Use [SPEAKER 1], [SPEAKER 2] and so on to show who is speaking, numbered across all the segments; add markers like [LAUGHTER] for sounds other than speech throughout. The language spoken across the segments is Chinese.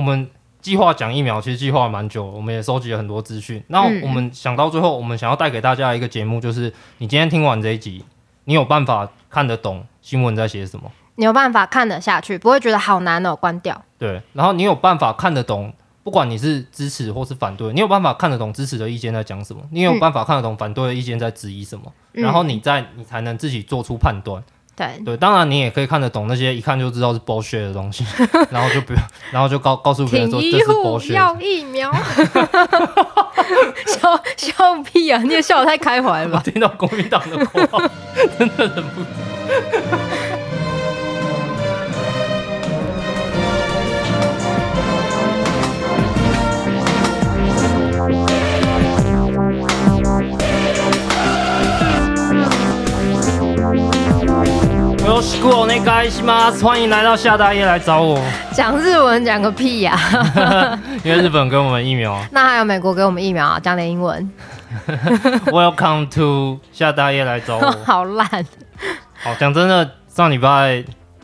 [SPEAKER 1] 我们计划讲疫苗，其实计划蛮久，我们也收集了很多资讯。那我们想到最后，我们想要带给大家一个节目，就是你今天听完这一集，你有办法看得懂新闻在写什么？
[SPEAKER 2] 你有办法看得下去，不会觉得好难哦，关掉。
[SPEAKER 1] 对，然后你有办法看得懂。不管你是支持或是反对，你有办法看得懂支持的意见在讲什么，你有办法看得懂反对的意见在质疑什么，嗯、然后你再你才能自己做出判断。
[SPEAKER 2] 对
[SPEAKER 1] 对，当然你也可以看得懂那些一看就知道是 bullshit 的东西，[LAUGHS] 然后就不用，[LAUGHS] 然后就告告诉别人说这是 bullshit。
[SPEAKER 2] 要疫苗，笑笑屁啊！你也笑得太开怀了吧？
[SPEAKER 1] 我听到国民党的口号，[LAUGHS] 真的忍不住。欢迎来到夏大爷来找我。
[SPEAKER 2] 讲日文讲个屁呀、啊！[LAUGHS]
[SPEAKER 1] 因为日本给我们疫苗。[LAUGHS]
[SPEAKER 2] 那还有美国给我们疫苗啊？讲点英文。[LAUGHS]
[SPEAKER 1] Welcome to 夏大爷来找我。
[SPEAKER 2] 好烂。
[SPEAKER 1] 好，讲真的，上礼拜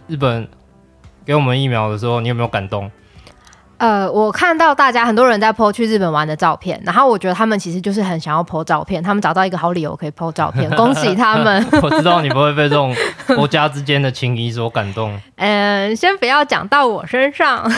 [SPEAKER 1] 日本给我们疫苗的时候，你有没有感动？
[SPEAKER 2] 呃，我看到大家很多人在 po 去日本玩的照片，然后我觉得他们其实就是很想要 po 照片，他们找到一个好理由可以 po 照片，恭喜他们！[LAUGHS]
[SPEAKER 1] 我知道你不会被这种国家之间的情谊所感动。
[SPEAKER 2] 嗯、呃，先不要讲到我身上。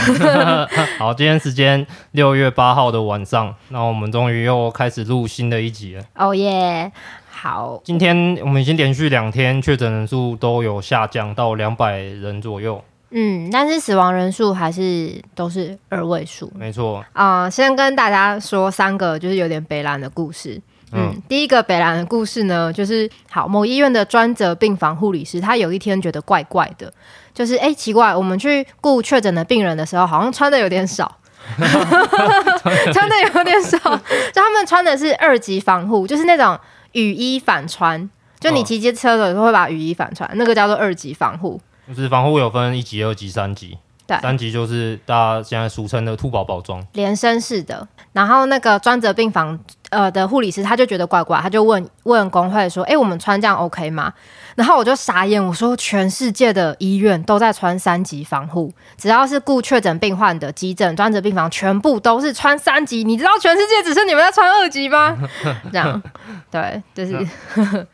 [SPEAKER 1] 好，今天时间六月八号的晚上，那我们终于又开始录新的一集了。
[SPEAKER 2] 哦耶！好，
[SPEAKER 1] 今天我们已经连续两天确诊人数都有下降到两百人左右。
[SPEAKER 2] 嗯，但是死亡人数还是都是二位数，
[SPEAKER 1] 没错
[SPEAKER 2] 啊、呃。先跟大家说三个就是有点北兰的故事。嗯，嗯第一个北兰的故事呢，就是好某医院的专责病房护理师，他有一天觉得怪怪的，就是哎、欸、奇怪，我们去顾确诊的病人的时候，好像穿的有点少，[LAUGHS] 穿的有点少，就他们穿的是二级防护，就是那种雨衣反穿，就你骑机车的时候会把雨衣反穿，那个叫做二级防护。
[SPEAKER 1] 就是防护有分一级、二级、三级。对，三级就是大家现在俗称的兔宝宝装，
[SPEAKER 2] 连身式的。然后那个专责病房呃的护理师他就觉得怪怪，他就问问工会说：“哎、欸，我们穿这样 OK 吗？”然后我就傻眼，我说：“全世界的医院都在穿三级防护，只要是顾确诊病患的急诊专责病房，全部都是穿三级。你知道全世界只是你们在穿二级吗？” [LAUGHS] 这样，对，就是 [LAUGHS]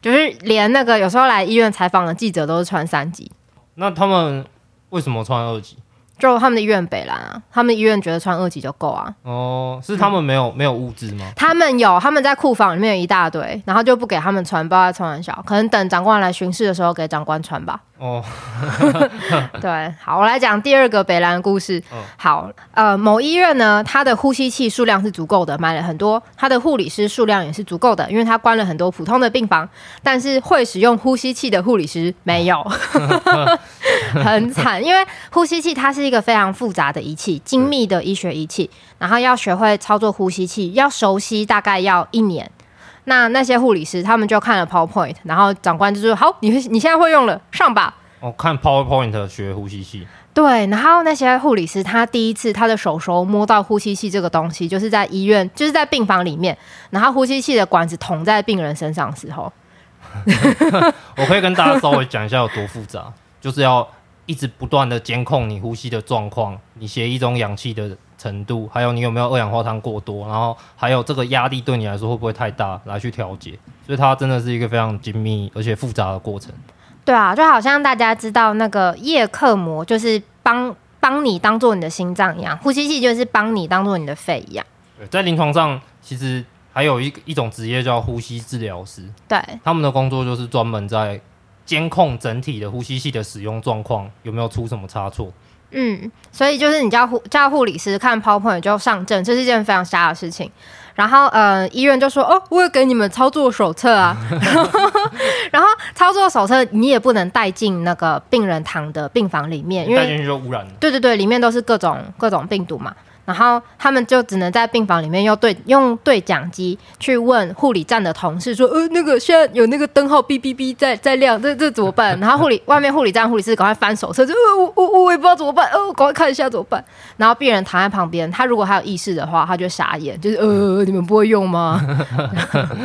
[SPEAKER 2] 就是连那个有时候来医院采访的记者都是穿三级。
[SPEAKER 1] 那他们为什么穿二级？
[SPEAKER 2] 就他们的医院北兰啊，他们医院觉得穿二级就够啊。
[SPEAKER 1] 哦，是他们没有、嗯、没有物资吗？
[SPEAKER 2] 他们有，他们在库房里面有一大堆，然后就不给他们穿，不知道在开玩笑，可能等长官来巡视的时候给长官穿吧。哦，[LAUGHS] 对，好，我来讲第二个北兰的故事。哦、好，呃，某医院呢，它的呼吸器数量是足够的，买了很多，它的护理师数量也是足够的，因为它关了很多普通的病房，但是会使用呼吸器的护理师没有，[LAUGHS] 很惨，因为呼吸器它是一个非常复杂的仪器，精密的医学仪器，然后要学会操作呼吸器，要熟悉大概要一年。那那些护理师他们就看了 PowerPoint，然后长官就说：“好，你你现在会用了，上吧。”
[SPEAKER 1] 哦，看 PowerPoint 学呼吸器。
[SPEAKER 2] 对，然后那些护理师他第一次他的手手摸到呼吸器这个东西，就是在医院，就是在病房里面，然后呼吸器的管子捅在病人身上的时候。[LAUGHS]
[SPEAKER 1] 我可以跟大家稍微讲一下有多复杂，就是要一直不断的监控你呼吸的状况，你血液中氧气的程度，还有你有没有二氧化碳过多，然后还有这个压力对你来说会不会太大，来去调节，所以它真的是一个非常精密而且复杂的过程。
[SPEAKER 2] 对啊，就好像大家知道那个叶克膜，就是帮帮你当做你的心脏一样，呼吸器就是帮你当做你的肺一样。
[SPEAKER 1] 对，在临床上其实还有一一种职业叫呼吸治疗师，
[SPEAKER 2] 对，
[SPEAKER 1] 他们的工作就是专门在监控整体的呼吸器的使用状况有没有出什么差错。
[SPEAKER 2] 嗯，所以就是你叫护叫护理师看 PowerPoint 就上阵，这是一件非常瞎的事情。然后呃，医院就说哦，我有给你们操作手册啊。[LAUGHS] 然后操作手册你也不能带进那个病人躺的病房里面，因为带进去就污染了。对对对，里面都是各种各种病毒嘛。然后他们就只能在病房里面用对用对讲机去问护理站的同事说，呃，那个现在有那个灯号哔哔哔在在亮，这这怎么办？然后护理外面护理站护理师赶快翻手册，就呃我我我也不知道怎么办，呃，赶快看一下怎么办？然后病人躺在旁边，他如果还有意识的话，他就傻眼，就是呃你们不会用吗？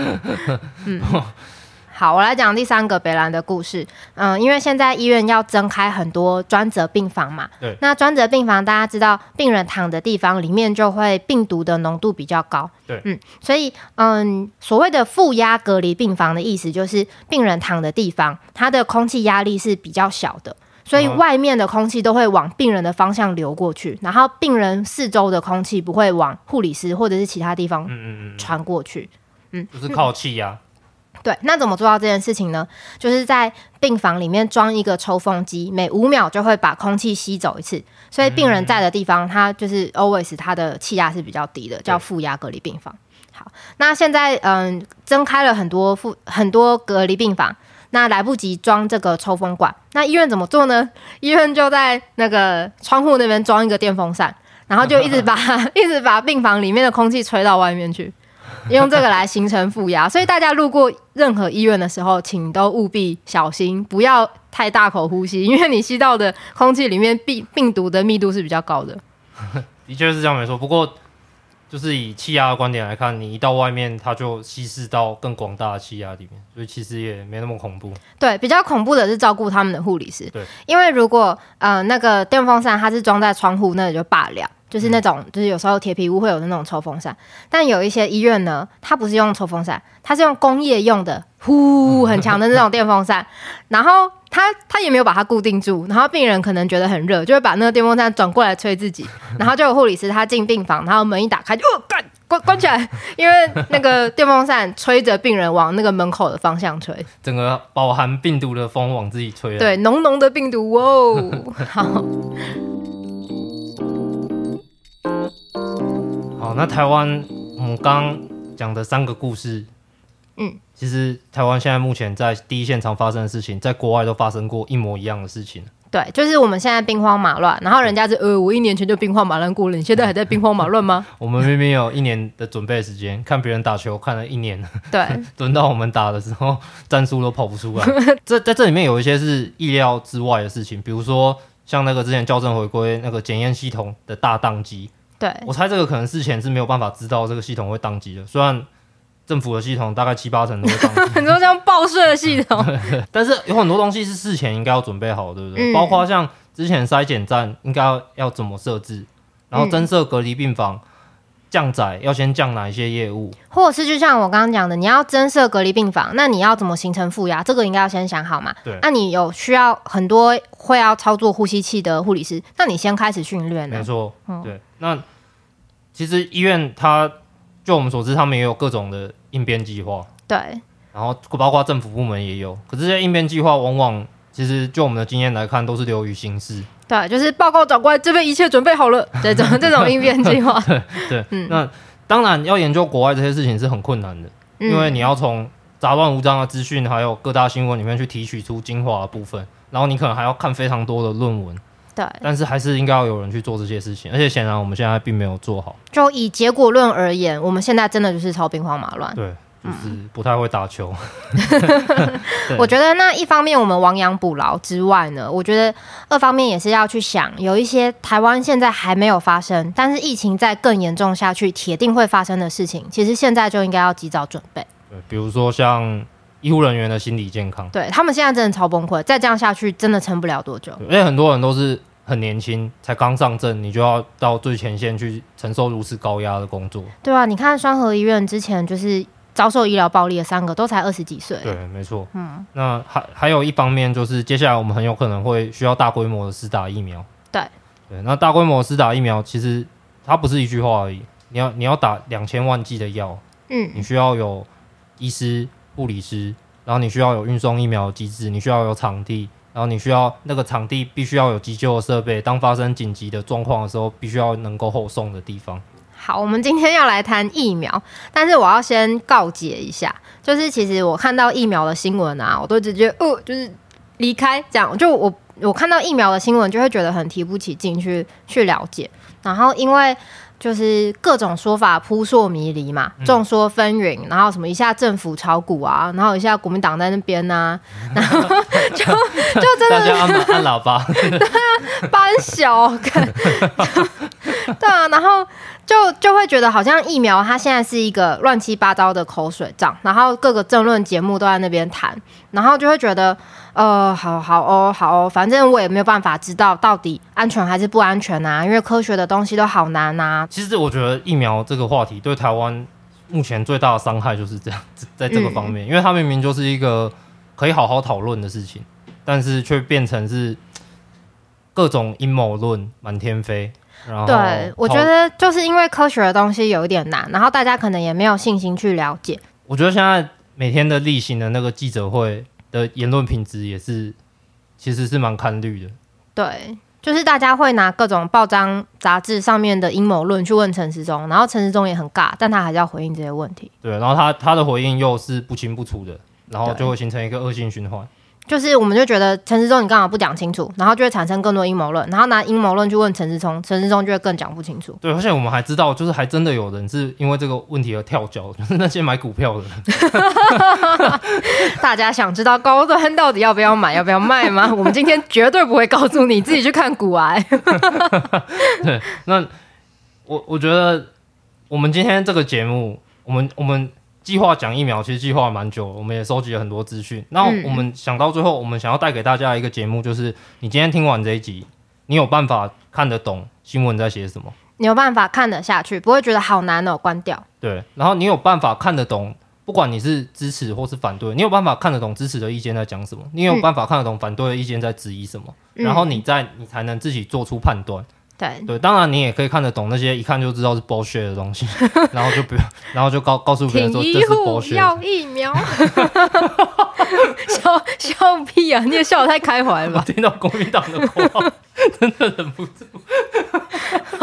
[SPEAKER 2] [LAUGHS] 嗯，[LAUGHS] 好，我来讲第三个北兰的故事。嗯，因为现在医院要增开很多专责病房嘛。
[SPEAKER 1] 对。
[SPEAKER 2] 那专责病房大家知道，病人躺的地方里面就会病毒的浓度比较高。
[SPEAKER 1] 对。
[SPEAKER 2] 嗯，所以嗯，所谓的负压隔离病房的意思就是，病人躺的地方，它的空气压力是比较小的，所以外面的空气都会往病人的方向流过去，然后病人四周的空气不会往护理师或者是其他地方传过去。嗯，
[SPEAKER 1] 就是靠气压。
[SPEAKER 2] 对，那怎么做到这件事情呢？就是在病房里面装一个抽风机，每五秒就会把空气吸走一次。所以病人在的地方，它就是 always 它的气压是比较低的，叫负压隔离病房。好，那现在嗯，增开了很多负很多隔离病房，那来不及装这个抽风管，那医院怎么做呢？医院就在那个窗户那边装一个电风扇，然后就一直把 [LAUGHS] 一直把病房里面的空气吹到外面去。用这个来形成负压，所以大家路过任何医院的时候，请都务必小心，不要太大口呼吸，因为你吸到的空气里面病病毒的密度是比较高的。
[SPEAKER 1] 的确是这样没错，不过就是以气压的观点来看，你一到外面，它就稀释到更广大的气压里面，所以其实也没那么恐怖。
[SPEAKER 2] 对，比较恐怖的是照顾他们的护理师。
[SPEAKER 1] 对，
[SPEAKER 2] 因为如果呃那个电风扇它是装在窗户，那也就罢了。就是那种，就是有时候铁皮屋会有的那种抽风扇，但有一些医院呢，它不是用抽风扇，它是用工业用的，呼很强的那种电风扇，然后它它也没有把它固定住，然后病人可能觉得很热，就会把那个电风扇转过来吹自己，然后就有护理师他进病房，然后门一打开就哦干关关起来，因为那个电风扇吹着病人往那个门口的方向吹，
[SPEAKER 1] 整个饱含病毒的风往自己吹，
[SPEAKER 2] 对，浓浓的病毒哦，好。
[SPEAKER 1] 好，那台湾我们刚讲的三个故事，
[SPEAKER 2] 嗯，
[SPEAKER 1] 其实台湾现在目前在第一现场发生的事情，在国外都发生过一模一样的事情。
[SPEAKER 2] 对，就是我们现在兵荒马乱，然后人家是呃，我一年前就兵荒马乱过了，你现在还在兵荒马乱吗？[LAUGHS]
[SPEAKER 1] 我们明明有一年的准备时间，看别人打球看了一年，
[SPEAKER 2] 对，[LAUGHS]
[SPEAKER 1] 轮到我们打的时候，战术都跑不出来。[LAUGHS] 这在这里面有一些是意料之外的事情，比如说像那个之前校正回归那个检验系统的大宕机。
[SPEAKER 2] 对，
[SPEAKER 1] 我猜这个可能事前是没有办法知道这个系统会宕机的。虽然政府的系统大概七八成都会宕机，[LAUGHS]
[SPEAKER 2] 很多像报税的系
[SPEAKER 1] 统 [LAUGHS] 但是有很多东西是事前应该要准备好，对不对？嗯、包括像之前筛检站应该要要怎么设置，然后增设隔离病房。嗯降载要先降哪一些业务，
[SPEAKER 2] 或者是就像我刚刚讲的，你要增设隔离病房，那你要怎么形成负压？这个应该要先想好嘛。
[SPEAKER 1] 对，
[SPEAKER 2] 那你有需要很多会要操作呼吸器的护理师，那你先开始训练。
[SPEAKER 1] 没错，对。那其实医院它，就我们所知，他们也有各种的应变计划。
[SPEAKER 2] 对，
[SPEAKER 1] 然后包括政府部门也有，可是这些应变计划往往其实就我们的经验来看，都是流于形式。
[SPEAKER 2] 对，就是报告长官，这边一切准备好了，这种 [LAUGHS] 这种应变计划。
[SPEAKER 1] 对对，嗯，那当然要研究国外这些事情是很困难的，嗯、因为你要从杂乱无章的资讯，还有各大新闻里面去提取出精华的部分，然后你可能还要看非常多的论文。
[SPEAKER 2] 对，
[SPEAKER 1] 但是还是应该要有人去做这些事情，而且显然我们现在并没有做好。
[SPEAKER 2] 就以结果论而言，我们现在真的就是超兵荒马乱。
[SPEAKER 1] 对。就是不太会打球，[LAUGHS]
[SPEAKER 2] 我觉得那一方面我们亡羊补牢之外呢，我觉得二方面也是要去想，有一些台湾现在还没有发生，但是疫情再更严重下去，铁定会发生的事情，其实现在就应该要及早准备。
[SPEAKER 1] 对，比如说像医护人员的心理健康，
[SPEAKER 2] 对他们现在真的超崩溃，再这样下去真的撑不了多久。
[SPEAKER 1] 因为很多人都是很年轻，才刚上阵，你就要到最前线去承受如此高压的工作。
[SPEAKER 2] 对啊，你看双和医院之前就是。遭受医疗暴力的三个都才二十几岁，
[SPEAKER 1] 对，没错。嗯，那还还有一方面就是，接下来我们很有可能会需要大规模的施打疫苗。
[SPEAKER 2] 对，
[SPEAKER 1] 对，那大规模施打疫苗，其实它不是一句话而已，你要你要打两千万剂的药，
[SPEAKER 2] 嗯，
[SPEAKER 1] 你需要有医师、护理师，然后你需要有运送疫苗的机制，你需要有场地，然后你需要那个场地必须要有急救的设备，当发生紧急的状况的时候，必须要能够后送的地方。
[SPEAKER 2] 好，我们今天要来谈疫苗，但是我要先告解一下，就是其实我看到疫苗的新闻啊，我都直接哦，就是离开这样，就我我看到疫苗的新闻就会觉得很提不起劲去去了解，然后因为就是各种说法扑朔迷离嘛，众说纷纭，然后什么一下政府炒股啊，然后一下国民党在那边呐、啊，[LAUGHS] 然后就就真的
[SPEAKER 1] 大家按按喇叭，
[SPEAKER 2] 对啊，班小看。[LAUGHS] 对啊，然后就就会觉得好像疫苗它现在是一个乱七八糟的口水仗，然后各个政论节目都在那边谈，然后就会觉得，呃，好好哦，好哦，反正我也没有办法知道到底安全还是不安全啊，因为科学的东西都好难啊。
[SPEAKER 1] 其实我觉得疫苗这个话题对台湾目前最大的伤害就是这样，在这个方面，嗯、因为它明明就是一个可以好好讨论的事情，但是却变成是各种阴谋论满天飞。
[SPEAKER 2] 对，我觉得就是因为科学的东西有一点难，然后大家可能也没有信心去了解。
[SPEAKER 1] 我觉得现在每天的例行的那个记者会的言论品质也是，其实是蛮看虑的。
[SPEAKER 2] 对，就是大家会拿各种报章杂志上面的阴谋论去问陈时中，然后陈时中也很尬，但他还是要回应这些问题。
[SPEAKER 1] 对，然后他他的回应又是不清不楚的，然后就会形成一个恶性循环。
[SPEAKER 2] 就是，我们就觉得陈时中你刚好不讲清楚，然后就会产生更多阴谋论，然后拿阴谋论去问陈时中，陈时中就会更讲不清楚。
[SPEAKER 1] 对，而且我们还知道，就是还真的有人是因为这个问题而跳脚，[LAUGHS] 就是那些买股票的人。[LAUGHS]
[SPEAKER 2] 大家想知道高端到底要不要买，要不要卖吗？[LAUGHS] 我们今天绝对不会告诉你，自己去看股癌。
[SPEAKER 1] 对，那我我觉得我们今天这个节目，我们我们。计划讲疫苗，其实计划蛮久，我们也收集了很多资讯。那我们想到最后，我们想要带给大家一个节目，就是你今天听完这一集，你有办法看得懂新闻在写什么？
[SPEAKER 2] 你有办法看得下去，不会觉得好难哦，关掉。
[SPEAKER 1] 对，然后你有办法看得懂，不管你是支持或是反对，你有办法看得懂支持的意见在讲什么，你有办法看得懂反对的意见在质疑什么，嗯、然后你在你才能自己做出判断。
[SPEAKER 2] 对
[SPEAKER 1] 对，当然你也可以看得懂那些一看就知道是 bullshit 的东西，[LAUGHS] 然后就不用，然后就告告诉别人说这是 bullshit。
[SPEAKER 2] 要疫苗，笑笑屁啊！你也笑得太开怀了吧？
[SPEAKER 1] 我听到国民党的口号，[LAUGHS] 真的忍不住。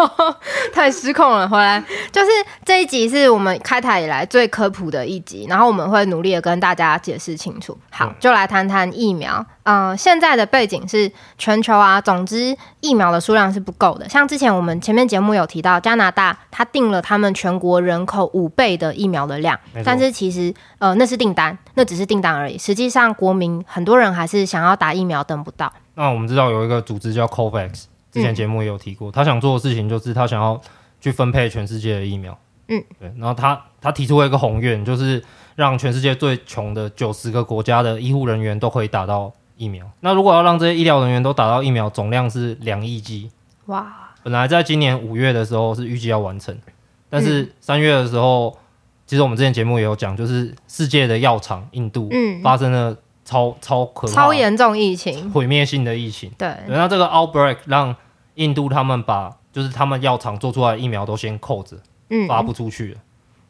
[SPEAKER 1] [LAUGHS]
[SPEAKER 2] 太失控了，回来就是这一集是我们开台以来最科普的一集，然后我们会努力的跟大家解释清楚。好，就来谈谈疫苗。嗯、呃，现在的背景是全球啊，总之疫苗的数量是不够的。像之前我们前面节目有提到，加拿大它定了他们全国人口五倍的疫苗的量，但是其实呃那是订单，那只是订单而已。实际上国民很多人还是想要打疫苗，等不到。
[SPEAKER 1] 那我们知道有一个组织叫 COVAX。之前节目也有提过，嗯，他想做的事情就是他想要去分配全世界的疫苗。嗯，对。然后他他提出了一个宏愿，就是让全世界最穷的九十个国家的医护人员都可以打到疫苗。那如果要让这些医疗人员都打到疫苗，总量是两亿剂。哇！本来在今年五月的时候是预计要完成，但是三月的时候，嗯，其实我们之前节目也有讲，就是世界的药厂印度发生了。超超可怕，
[SPEAKER 2] 超严重疫情，
[SPEAKER 1] 毁灭性的疫情。
[SPEAKER 2] 对，
[SPEAKER 1] 然后这个 outbreak 让印度他们把就是他们药厂做出来的疫苗都先扣着，嗯，发不出去了。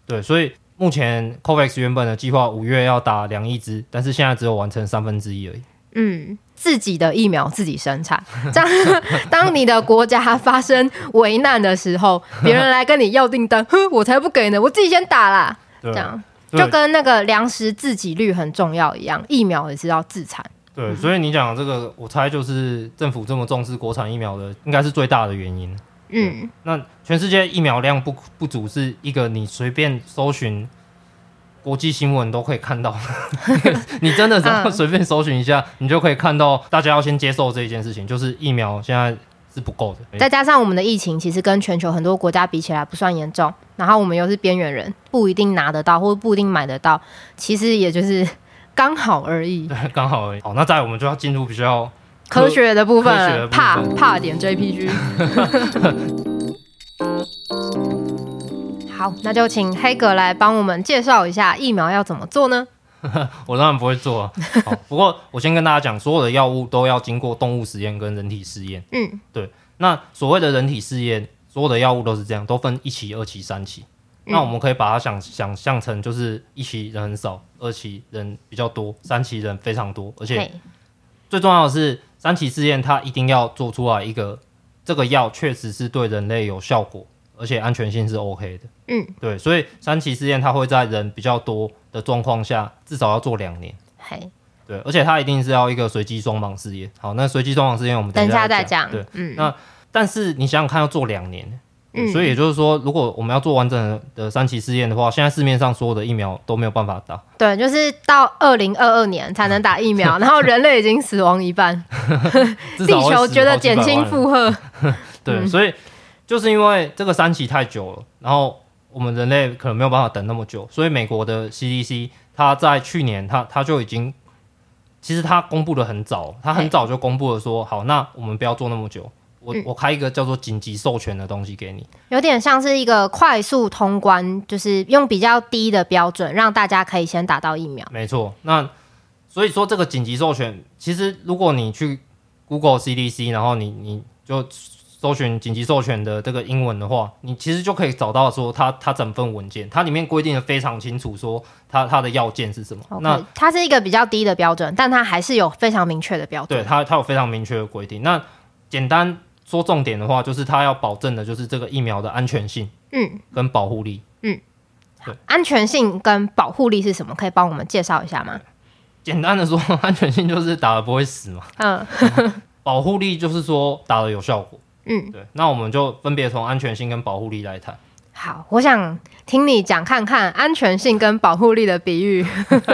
[SPEAKER 1] 对，所以目前 COVAX 原本的计划五月要打两亿支，但是现在只有完成三分之一而已。
[SPEAKER 2] 嗯，自己的疫苗自己生产，[LAUGHS] 这样当你的国家发生危难的时候，[LAUGHS] 别人来跟你要订单，哼，我才不给呢，我自己先打啦。这样。就跟那个粮食自给率很重要一样，疫苗也是要自产。
[SPEAKER 1] 对，所以你讲这个，我猜就是政府这么重视国产疫苗的，应该是最大的原因。嗯，那全世界疫苗量不不足，是一个你随便搜寻国际新闻都可以看到。[LAUGHS] 你真的只要随便搜寻一下，你就可以看到大家要先接受这一件事情，就是疫苗现在。是不够的，
[SPEAKER 2] 再加上我们的疫情其实跟全球很多国家比起来不算严重，然后我们又是边缘人，不一定拿得到或者不一定买得到，其实也就是 [LAUGHS] 刚好而已。
[SPEAKER 1] 对，刚好而已。好，那再来我们就要进入比较
[SPEAKER 2] 科学的部分了，怕怕点 JPG。[LAUGHS] 好，那就请黑哥来帮我们介绍一下疫苗要怎么做呢？[LAUGHS]
[SPEAKER 1] 我当然不会做啊。好，不过我先跟大家讲，所有的药物都要经过动物实验跟人体试验。嗯，对。那所谓的人体试验，所有的药物都是这样，都分一期、二期、三期。嗯。那我们可以把它想想象成，就是一期人很少，二期人比较多，三期人非常多。而且最重要的是，三期试验它一定要做出来一个这个药确实是对人类有效果。而且安全性是 OK 的，嗯，对，所以三期试验它会在人比较多的状况下，至少要做两年，嘿，对，而且它一定是要一个随机双盲试验。好，那随机双盲试验我们等一下再讲，对，嗯，那但是你想想看，要做两年，嗯，所以也就是说，如果我们要做完整的三期试验的话，现在市面上所有的疫苗都没有办法打，
[SPEAKER 2] 对，就是到二零二二年才能打疫苗，[LAUGHS] 然后人类已经死亡一半，[LAUGHS] 地球觉得减轻负荷，[LAUGHS]
[SPEAKER 1] 对，所以。就是因为这个三期太久了，然后我们人类可能没有办法等那么久，所以美国的 CDC 它在去年它它就已经，其实它公布的很早，它很早就公布了说，好，那我们不要做那么久。我我开一个叫做紧急授权的东西给你，
[SPEAKER 2] 有点像是一个快速通关，就是用比较低的标准，让大家可以先打到疫苗。
[SPEAKER 1] 没错，那所以说这个紧急授权，其实如果你去 Google CDC，然后你你就搜寻紧急授权的这个英文的话，你其实就可以找到说它它整份文件，它里面规定的非常清楚，说它它的要件是什么。
[SPEAKER 2] Okay, 那它是一个比较低的标准，但它还是有非常明确的标准。
[SPEAKER 1] 对，它它有非常明确的规定。那简单。说重点的话，就是他要保证的，就是这个疫苗的安全性，嗯，跟保护力，
[SPEAKER 2] 嗯，对，安全性跟保护力是什么？可以帮我们介绍一下吗？
[SPEAKER 1] 简单的说，[LAUGHS] 安全性就是打了不会死嘛，嗯，[LAUGHS] 保护力就是说打了有效果，嗯，对，那我们就分别从安全性跟保护力来谈。
[SPEAKER 2] 好，我想听你讲看看安全性跟保护力的比喻，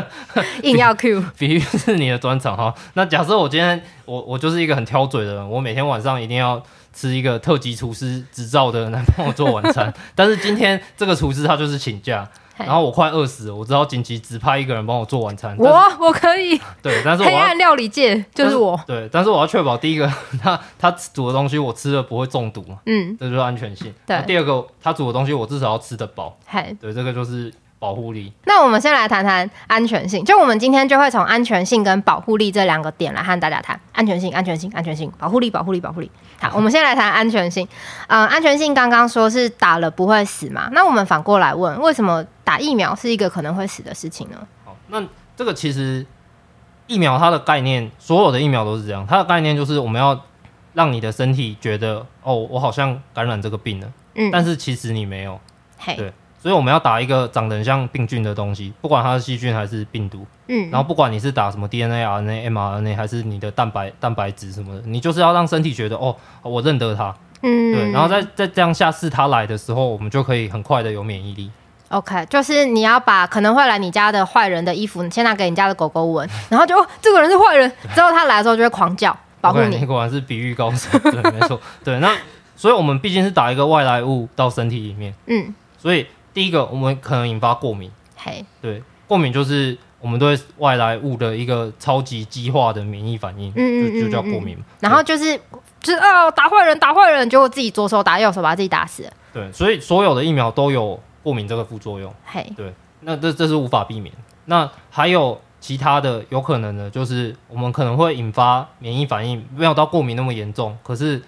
[SPEAKER 2] [LAUGHS] 硬要 Q
[SPEAKER 1] 比，比喻是你的专长哈。那假设我今天我我就是一个很挑嘴的人，我每天晚上一定要吃一个特级厨师执照的人来帮我做晚餐，[LAUGHS] 但是今天这个厨师他就是请假。然后我快饿死了，我只好紧急指派一个人帮我做晚餐。
[SPEAKER 2] 我我可以，
[SPEAKER 1] 对，但是我黑
[SPEAKER 2] 暗料理界就是我。
[SPEAKER 1] 对，但是我要确保第一个，[LAUGHS] 他他煮的东西我吃了不会中毒嘛，嗯，这就是安全性。对，第二个他煮的东西我至少要吃得饱。嘿，对，这个就是保护力。
[SPEAKER 2] 那我们先来谈谈安全性，就我们今天就会从安全性跟保护力这两个点来和大家谈安全性、安全性、安全性、保护力、保护力、保护力。好，我们先来谈安全性。嗯、呃，安全性刚刚说是打了不会死嘛？那我们反过来问，为什么打疫苗是一个可能会死的事情呢？
[SPEAKER 1] 好，那这个其实疫苗它的概念，所有的疫苗都是这样，它的概念就是我们要让你的身体觉得，哦，我好像感染这个病了，嗯，但是其实你没有，嘿，对。所以我们要打一个长得很像病菌的东西，不管它是细菌还是病毒，嗯，然后不管你是打什么 DNA、RNA、mRNA，还是你的蛋白、蛋白质什么的，你就是要让身体觉得哦，我认得它，嗯，对，然后再再这样下次它来的时候，我们就可以很快的有免疫力。
[SPEAKER 2] OK，就是你要把可能会来你家的坏人的衣服先拿给你家的狗狗闻，然后就这个人是坏人，[LAUGHS] 之后他来的时候就会狂叫保护你。
[SPEAKER 1] Okay, 你果然是比喻高手，对，没错，对，那所以我们毕竟是打一个外来物到身体里面，嗯，所以。第一个，我们可能引发过敏。嘿，对，过敏就是我们对外来物的一个超级激化的免疫反应，嗯，就就叫过敏。
[SPEAKER 2] 然后就是就是哦，打坏人，打坏人，结果自己左手打右手，把自己打死了。
[SPEAKER 1] 对，所以所有的疫苗都有过敏这个副作用。嘿，对，那这这是无法避免。那还有其他的有可能的，就是我们可能会引发免疫反应，没有到过敏那么严重，可是。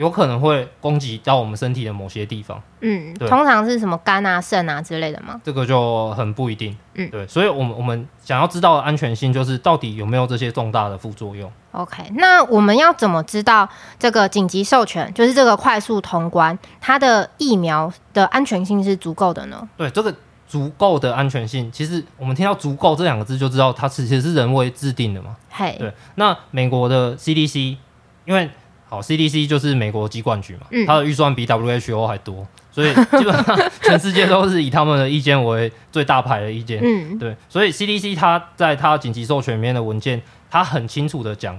[SPEAKER 1] 有可能会攻击到我们身体的某些地方，
[SPEAKER 2] 嗯，对，通常是什么肝啊、肾啊之类的吗？
[SPEAKER 1] 这个就很不一定，嗯，对，所以，我们我们想要知道的安全性，就是到底有没有这些重大的副作用。
[SPEAKER 2] OK，那我们要怎么知道这个紧急授权，就是这个快速通关，它的疫苗的安全性是足够的呢？
[SPEAKER 1] 对，这个足够的安全性，其实我们听到“足够”这两个字就知道它其实是人为制定的嘛。嘿，对，那美国的 CDC 因为。好，CDC 就是美国疾管局嘛，嗯、它的预算比 WHO 还多，所以基本上 [LAUGHS] 全世界都是以他们的意见为最大牌的意见。嗯，对，所以 CDC 它在它紧急授权里面的文件，它很清楚的讲，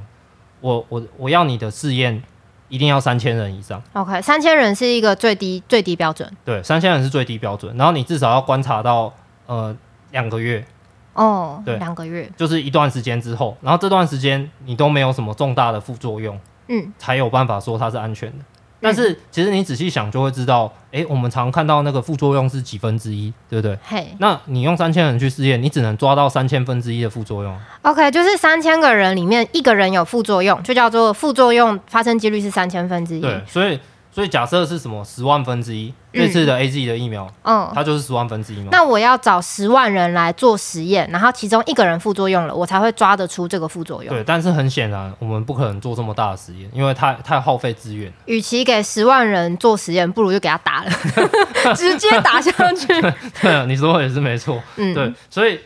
[SPEAKER 1] 我我我要你的试验一定要三千人以上。
[SPEAKER 2] OK，三千人是一个最低最低标准。
[SPEAKER 1] 对，三千人是最低标准，然后你至少要观察到呃两个月。
[SPEAKER 2] 哦，对，两个月
[SPEAKER 1] 就是一段时间之后，然后这段时间你都没有什么重大的副作用。嗯，才有办法说它是安全的。但是其实你仔细想就会知道，哎、欸，我们常看到那个副作用是几分之一，对不对？嘿，那你用三千人去试验，你只能抓到三千分之一的副作用。
[SPEAKER 2] OK，就是三千个人里面一个人有副作用，就叫做副作用发生几率是三千分之一。
[SPEAKER 1] 对，所以。所以假设是什么十万分之一，这次的 AZ 的疫苗，嗯，它就是十万分之一嘛。
[SPEAKER 2] 那我要找十万人来做实验，然后其中一个人副作用了，我才会抓得出这个副作用。
[SPEAKER 1] 对，但是很显然，我们不可能做这么大的实验，因为太太耗费资源。
[SPEAKER 2] 与其给十万人做实验，不如就给他打了，[LAUGHS] 直接打下去。[LAUGHS]
[SPEAKER 1] 对啊，你说的也是没错。嗯，对，所以，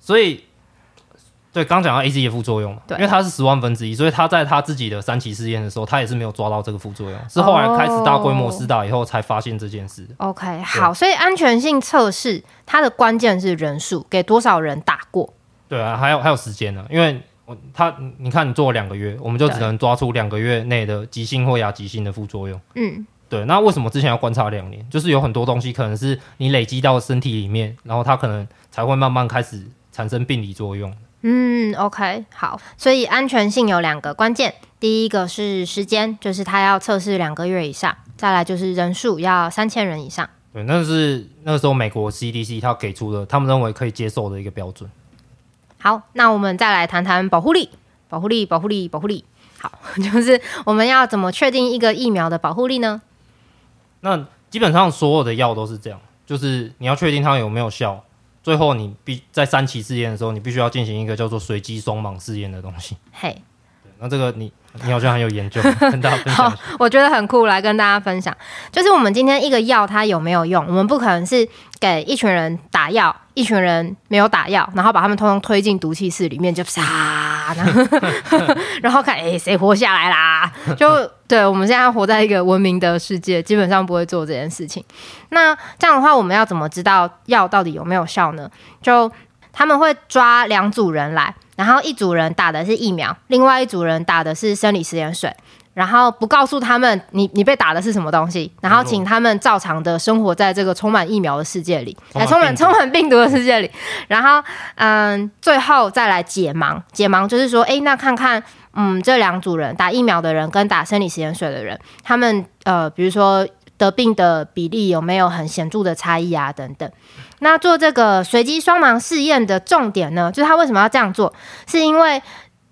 [SPEAKER 1] 所以。对，刚讲到 AZ 的副作用嘛，对，因为它是十万分之一，所以他在他自己的三期试验的时候，他也是没有抓到这个副作用，是后来开始大规模试打以后才发现这件事。
[SPEAKER 2] OK，好，所以安全性测试它的关键是人数，给多少人打过？
[SPEAKER 1] 对啊，还有还有时间呢，因为我他你看你做了两个月，我们就只能抓出两个月内的急性或亚急性的副作用。嗯。对，那为什么之前要观察两年？就是有很多东西可能是你累积到身体里面，然后它可能才会慢慢开始产生病理作用。
[SPEAKER 2] 嗯，OK，好，所以安全性有两个关键，第一个是时间，就是它要测试两个月以上，再来就是人数要三千人以上。
[SPEAKER 1] 对，那是那个时候美国 CDC 它给出的，他们认为可以接受的一个标准。
[SPEAKER 2] 好，那我们再来谈谈保护力，保护力，保护力，保护力。好，[LAUGHS] 就是我们要怎么确定一个疫苗的保护力呢？
[SPEAKER 1] 那基本上所有的药都是这样，就是你要确定它有没有效。最后，你必在三期试验的时候，你必须要进行一个叫做随机双盲试验的东西。
[SPEAKER 2] 嘿、
[SPEAKER 1] 那这个你你好像很有研究，[LAUGHS] 跟大家分享。
[SPEAKER 2] 我觉得很酷，来跟大家分享，就是我们今天一个药它有没有用，我们不可能是给一群人打药，一群人没有打药，然后把他们通通推进毒气室里面就杀。[LAUGHS] 然后看哎，谁活下来啦？[LAUGHS] 就对，我们现在活在一个文明的世界，基本上不会做这件事情。那这样的话，我们要怎么知道药到底有没有效呢？就他们会抓两组人来，然后一组人打的是疫苗，另外一组人打的是生理食盐水。然后不告诉他们你你被打的是什么东西，然后请他们照常的生活在这个充满疫苗的世界里，还充满充满病毒的世界里。然后嗯，最后再来解盲，解盲就是说，哎，那看看嗯这两组人打疫苗的人跟打生理食盐水的人，他们呃比如说得病的比例有没有很显著的差异啊等等。那做这个随机双盲试验的重点呢，就是他为什么要这样做，是因为。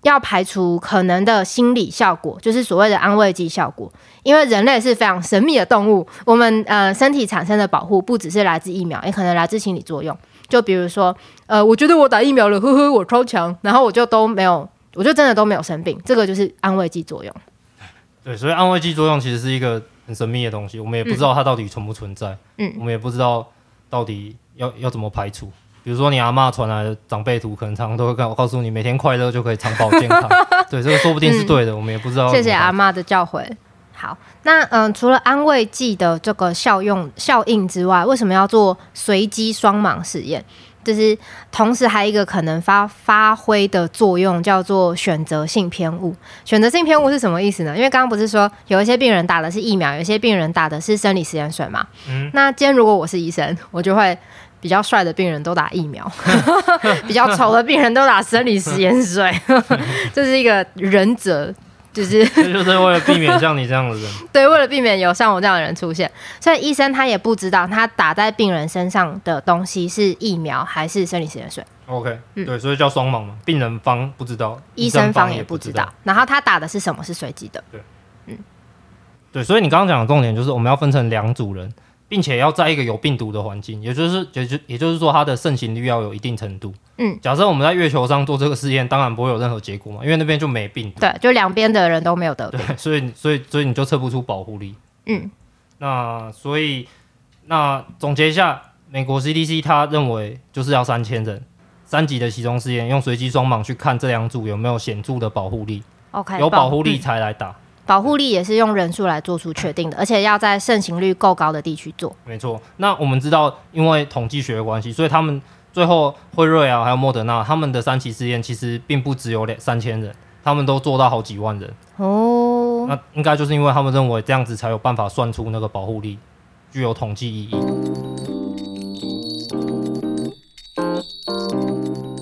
[SPEAKER 2] 要排除可能的心理效果，就是所谓的安慰剂效果。因为人类是非常神秘的动物，我们呃身体产生的保护不只是来自疫苗，也可能来自心理作用。就比如说，呃，我觉得我打疫苗了，呵呵，我超强，然后我就都没有，我就真的都没有生病，这个就是安慰剂作用。
[SPEAKER 1] 对，所以安慰剂作用其实是一个很神秘的东西，我们也不知道它到底存不存在，嗯，我们也不知道到底要要怎么排除。比如说，你阿妈传来的长辈图，可能常常都会告我告诉你，每天快乐就可以长保健康。[LAUGHS] 对，这个说不定是对的，嗯、我们也不知道。谢
[SPEAKER 2] 谢阿妈的教诲。好，那嗯，除了安慰剂的这个效用效应之外，为什么要做随机双盲实验？就是同时还有一个可能发发挥的作用，叫做选择性偏误。选择性偏误是什么意思呢？因为刚刚不是说有一些病人打的是疫苗，有一些病人打的是生理实验水嘛？嗯。那今天如果我是医生，我就会。比较帅的病人都打疫苗，[LAUGHS] 比较丑的病人都打生理食盐水，[LAUGHS] 这是一个人则，就是 [LAUGHS]
[SPEAKER 1] 就是为了避免像你这样的人，
[SPEAKER 2] 对，为了避免有像我这样的人出现，所以医生他也不知道他打在病人身上的东西是疫苗还是生理食盐水。
[SPEAKER 1] OK，嗯，对，所以叫双盲嘛，病人方不知道，
[SPEAKER 2] 医生方也不知道，然后他打的是什么是随机的，
[SPEAKER 1] 对，嗯，对，所以你刚刚讲的重点就是我们要分成两组人。并且要在一个有病毒的环境，也就是，也就也就是说，它的盛行率要有一定程度。嗯，假设我们在月球上做这个试验，当然不会有任何结果嘛，因为那边就没病毒。
[SPEAKER 2] 对，就两边的人都没有得病。
[SPEAKER 1] 对，所以，所以，所以你就测不出保护力。嗯，那所以，那总结一下，美国 CDC 他认为就是要三千人，三级的集中试验，用随机双盲去看这两组有没有显著的保护力。OK，有保护力才来打。
[SPEAKER 2] 保护力也是用人数来做出确定的，而且要在盛行率够高的地区做。
[SPEAKER 1] 没错，那我们知道，因为统计学的关系，所以他们最后辉瑞啊，还有莫德纳，他们的三期试验其实并不只有两三千人，他们都做到好几万人。哦，那应该就是因为他们认为这样子才有办法算出那个保护力，具有统计意义。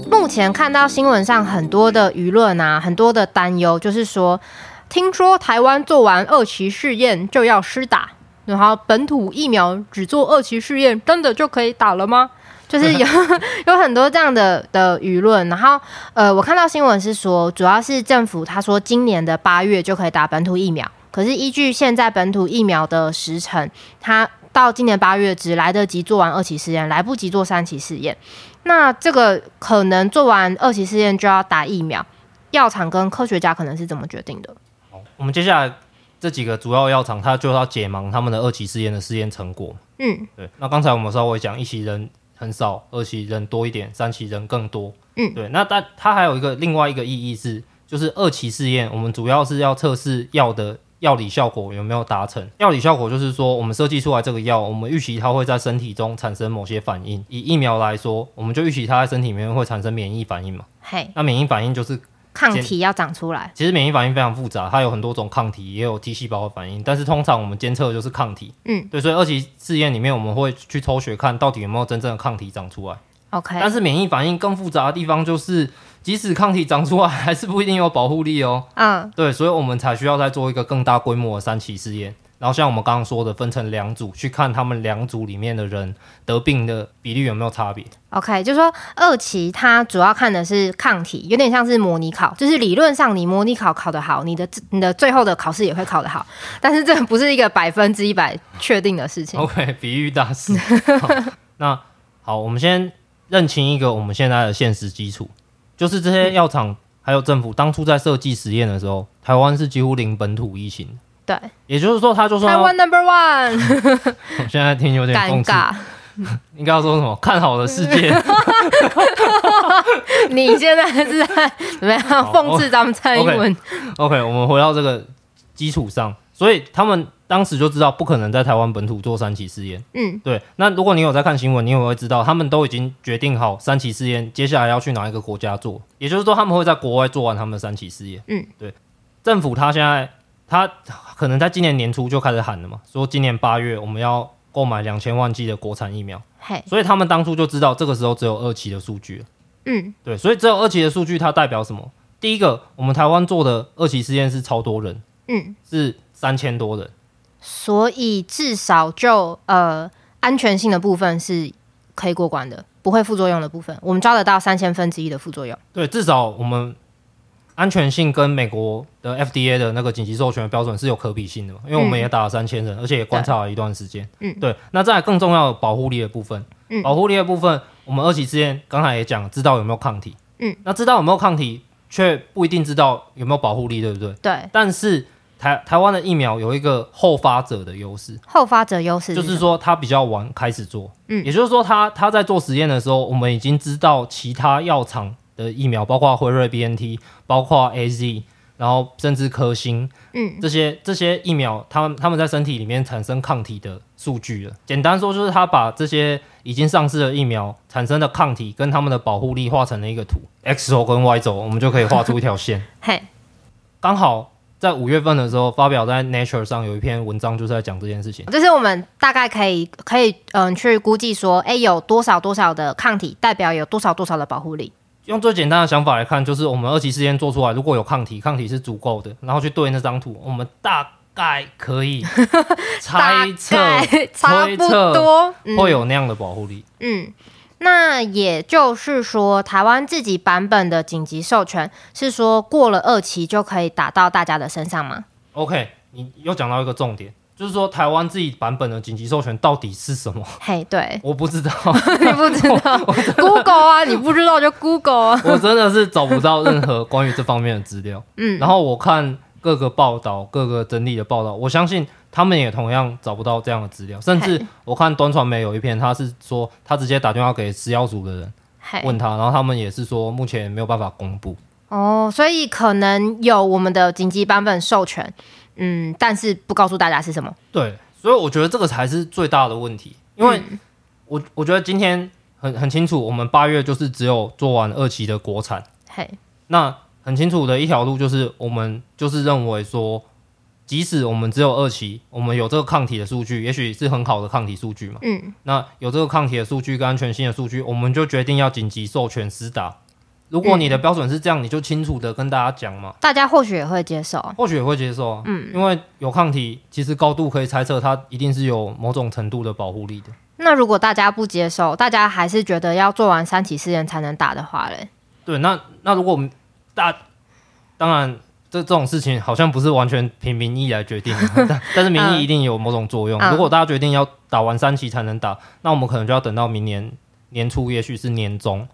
[SPEAKER 2] 目前看到新闻上很多的舆论啊，很多的担忧，就是说。听说台湾做完二期试验就要施打，然后本土疫苗只做二期试验，真的就可以打了吗？就是有 [LAUGHS] 有很多这样的的舆论。然后呃，我看到新闻是说，主要是政府他说今年的八月就可以打本土疫苗，可是依据现在本土疫苗的时程，它到今年八月只来得及做完二期试验，来不及做三期试验。那这个可能做完二期试验就要打疫苗，药厂跟科学家可能是怎么决定的？
[SPEAKER 1] 我们接下来这几个主要药厂，它就要解盲他们的二期试验的试验成果。嗯，对。那刚才我们稍微讲，一期人很少，二期人多一点，三期人更多。嗯，对。那但它还有一个另外一个意义是，就是二期试验，我们主要是要测试药的药理效果有没有达成。药理效果就是说，我们设计出来这个药，我们预期它会在身体中产生某些反应。以疫苗来说，我们就预期它在身体里面会产生免疫反应嘛。嘿，那免疫反应就是。
[SPEAKER 2] 抗体要长出来。
[SPEAKER 1] 其实免疫反应非常复杂，它有很多种抗体，也有 T 细胞的反应。但是通常我们监测的就是抗体。
[SPEAKER 2] 嗯，
[SPEAKER 1] 对，所以二期试验里面我们会去抽血看到底有没有真正的抗体长出来。
[SPEAKER 2] OK。
[SPEAKER 1] 但是免疫反应更复杂的地方就是，即使抗体长出来，还是不一定有保护力哦。
[SPEAKER 2] 嗯，
[SPEAKER 1] 对，所以我们才需要再做一个更大规模的三期试验。然后像我们刚刚说的，分成两组去看他们两组里面的人得病的比例有没有差别。
[SPEAKER 2] OK，就是说二期它主要看的是抗体，有点像是模拟考，就是理论上你模拟考考得好，你的你的最后的考试也会考得好，[LAUGHS] 但是这不是一个百分之一百确定的事情。
[SPEAKER 1] OK，比喻大师。[LAUGHS] 那好，我们先认清一个我们现在的现实基础，就是这些药厂还有政府当初在设计实验的时候，台湾是几乎零本土疫情。
[SPEAKER 2] 对，
[SPEAKER 1] 也就是说，他就说台
[SPEAKER 2] 湾 Number One。
[SPEAKER 1] 我 [LAUGHS] 现在听有点
[SPEAKER 2] 尴尬，
[SPEAKER 1] 应该要说什么？看好的世界。[LAUGHS]
[SPEAKER 2] 你现在是在怎么样讽刺咱们蔡英文
[SPEAKER 1] ？OK，我们回到这个基础上，所以他们当时就知道不可能在台湾本土做三期试验。
[SPEAKER 2] 嗯，
[SPEAKER 1] 对。那如果你有在看新闻，你也会知道，他们都已经决定好三期试验，接下来要去哪一个国家做。也就是说，他们会在国外做完他们的三期试验。
[SPEAKER 2] 嗯，
[SPEAKER 1] 对。政府他现在。他可能在今年年初就开始喊了嘛，说今年八月我们要购买两千万剂的国产疫苗，
[SPEAKER 2] 嘿，
[SPEAKER 1] 所以他们当初就知道这个时候只有二期的数据了。
[SPEAKER 2] 嗯，
[SPEAKER 1] 对，所以只有二期的数据，它代表什么？第一个，我们台湾做的二期实验是超多人，
[SPEAKER 2] 嗯，
[SPEAKER 1] 是三千多人，
[SPEAKER 2] 所以至少就呃安全性的部分是可以过关的，不会副作用的部分，我们抓得到三千分之一的副作用。
[SPEAKER 1] 对，至少我们。安全性跟美国的 FDA 的那个紧急授权的标准是有可比性的嘛？因为我们也打了三千人，嗯，而且也观察了一段时间。
[SPEAKER 2] 嗯，
[SPEAKER 1] 对。那再来更重要的保护力的部分，
[SPEAKER 2] 嗯，
[SPEAKER 1] 保护力的部分，我们二期试验刚才也讲，知道有没有抗体。
[SPEAKER 2] 嗯，
[SPEAKER 1] 那知道有没有抗体，却不一定知道有没有保护力，对不对？
[SPEAKER 2] 对。
[SPEAKER 1] 但是台台湾的疫苗有一个后发者的优势，
[SPEAKER 2] 后发者优势
[SPEAKER 1] 就是说它比较晚开始做。
[SPEAKER 2] 嗯，
[SPEAKER 1] 也就是说他，他他在做实验的时候，我们已经知道其他药厂。的疫苗包括辉瑞 BNT，包括 AZ，然后甚至科兴，
[SPEAKER 2] 嗯，
[SPEAKER 1] 这些这些疫苗，他们他们在身体里面产生抗体的数据了。简单说，就是他把这些已经上市的疫苗产生的抗体跟他们的保护力画成了一个图，X 轴跟 Y 轴，我们就可以画出一条线。[LAUGHS]
[SPEAKER 2] 嘿，
[SPEAKER 1] 刚好在五月份的时候发表在 Nature 上有一篇文章，就是在讲这件事情。
[SPEAKER 2] 就是我们大概可以可以嗯去估计说，哎，有多少多少的抗体代表有多少多少的保护力。
[SPEAKER 1] 用最简单的想法来看，就是我们二期试验做出来，如果有抗体，抗体是足够的，然后去对那张图，我们大概可以 [LAUGHS] 猜测、
[SPEAKER 2] 差不多
[SPEAKER 1] 会有那样的保护力。
[SPEAKER 2] 嗯，那也就是说，台湾自己版本的紧急授权是说过了二期就可以打到大家的身上吗
[SPEAKER 1] ？OK，你又讲到一个重点。就是说，台湾自己版本的紧急授权到底是什么？
[SPEAKER 2] 嘿，对，
[SPEAKER 1] 我不知道，[LAUGHS]
[SPEAKER 2] 你不知道，[LAUGHS] [LAUGHS] Google 啊，你不知道就 Google 啊。
[SPEAKER 1] 我真的是找不到任何关于这方面的资料。
[SPEAKER 2] 嗯，
[SPEAKER 1] 然后我看各个报道、各个整理的报道，我相信他们也同样找不到这样的资料。甚至我看端传媒有一篇，他是说他直接打电话给食药署的人问他，然后他们也是说目前没有办法公布。
[SPEAKER 2] 哦，所以可能有我们的紧急版本授权。嗯，但是不告诉大家是什么。
[SPEAKER 1] 对，所以我觉得这个才是最大的问题，因为我我觉得今天很很清楚，我们八月就是只有做完二期的国产。
[SPEAKER 2] 嘿，
[SPEAKER 1] 那很清楚的一条路就是，我们就是认为说，即使我们只有二期，我们有这个抗体的数据，也许是很好的抗体数据嘛。
[SPEAKER 2] 嗯，
[SPEAKER 1] 那有这个抗体的数据跟安全性的数据，我们就决定要紧急授权施打。如果你的标准是这样，你就清楚的跟大家讲嘛，
[SPEAKER 2] 大家或许也会接受，
[SPEAKER 1] 或许也会接受啊。
[SPEAKER 2] 嗯，
[SPEAKER 1] 因为有抗体，其实高度可以猜测它一定是有某种程度的保护力的。
[SPEAKER 2] 那如果大家不接受，大家还是觉得要做完三期试验才能打的话嘞？
[SPEAKER 1] 对，那那如果我们大，当然这这种事情好像不是完全凭民意来决定的，[LAUGHS] 但但是民意一定有某种作用。嗯，如果大家决定要打完三期才能打，那我们可能就要等到明年年初，也许是年中。